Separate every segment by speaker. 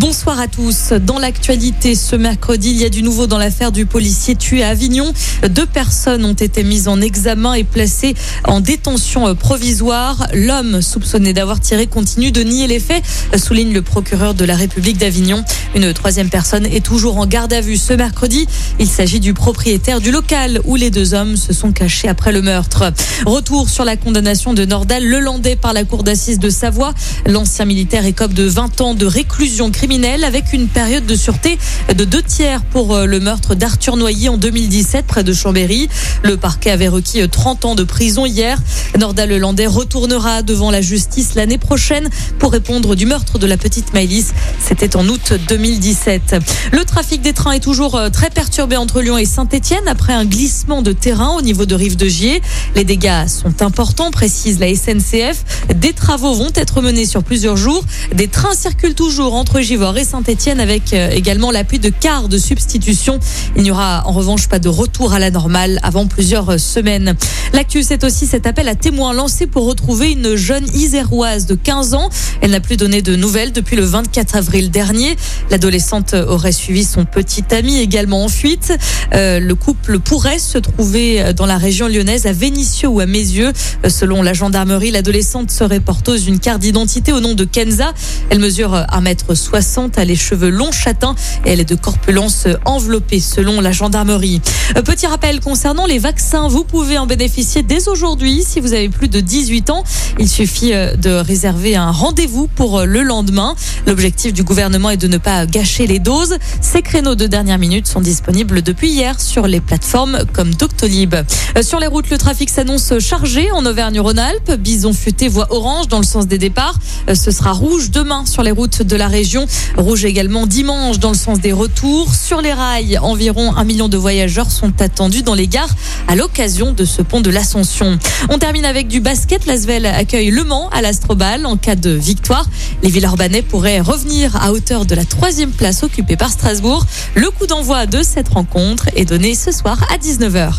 Speaker 1: Bonsoir à tous. Dans l'actualité ce mercredi, il y a du nouveau dans l'affaire du policier tué à Avignon. Deux personnes ont été mises en examen et placées en détention provisoire. L'homme soupçonné d'avoir tiré continue de nier les faits, souligne le procureur de la République d'Avignon. Une troisième personne est toujours en garde à vue ce mercredi. Il s'agit du propriétaire du local où les deux hommes se sont cachés après le meurtre. Retour sur la condamnation de Nordal Lelandais par la cour d'assises de Savoie. L'ancien militaire écope de 20 ans de réclusion criminelle avec une période de sûreté de deux tiers pour euh, le meurtre d'Arthur Noyer en 2017 près de Chambéry. Le parquet avait requis 30 euh, ans de prison hier. Nordal Lelandais retournera devant la justice l'année prochaine pour répondre du meurtre de la petite Maëlys. C'était en août 2017. Le trafic des trains est toujours euh, très perturbé entre Lyon et Saint-Etienne après un glissement de terrain au niveau de Rive de Gier. Les dégâts sont importants, précise la SNCF. Des travaux vont être menés sur plusieurs jours. Des trains circulent toujours entre Givors et Saint-Etienne avec euh, également l'appui de cars de substitution. Il n'y aura en revanche pas de retour à la normale avant plusieurs euh, semaines. L'actu, c'est aussi cet appel à témoins lancé pour retrouver une jeune iséroise de 15 ans. Elle n'a plus donné de nouvelles depuis le 24 avril dernier. L'adolescente aurait suivi son petit ami également en fuite. Euh, le couple pourrait se trouver dans la région lyonnaise à Vénissieux ou à Mézieux. Selon la gendarmerie, l'adolescente serait porteuse d'une carte d'identité au nom de Kenza. Elle mesure 1m60, a les cheveux longs châtains et elle est de corpulence enveloppée selon la gendarmerie. Euh, Petit rappel concernant les vaccins, vous pouvez en bénéficier dès aujourd'hui si vous avez plus de 18 ans. Il suffit euh, de réserver un rendez-vous pour euh, le lendemain. L'objectif du gouvernement est de ne pas gâcher les doses. Ces créneaux de dernière minute sont disponibles depuis hier sur les plateformes comme Doctolib. Sur les routes, le trafic s'annonce chargé en Auvergne-Rhône-Alpes. Bison futé voie orange dans le sens des départs. Ce sera rouge demain sur les routes de la région. Rouge également dimanche dans le sens des retours. Sur les rails, environ un million de voyageurs sont attendus dans les gares à l'occasion de ce pont de l'Ascension. On termine avec du basket. L'Asvel accueille Le Mans à l'Astrobal. En cas de victoire, les Villeurbanais pourraient revenir à hauteur de la troisième place occupée par Strasbourg. Le coup d'envoi de cette rencontre est donné ce soir à 19h.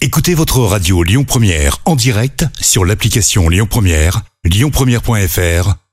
Speaker 2: Écoutez votre radio Lyon Première en direct sur l'application Lyon Première, lyonpremière.fr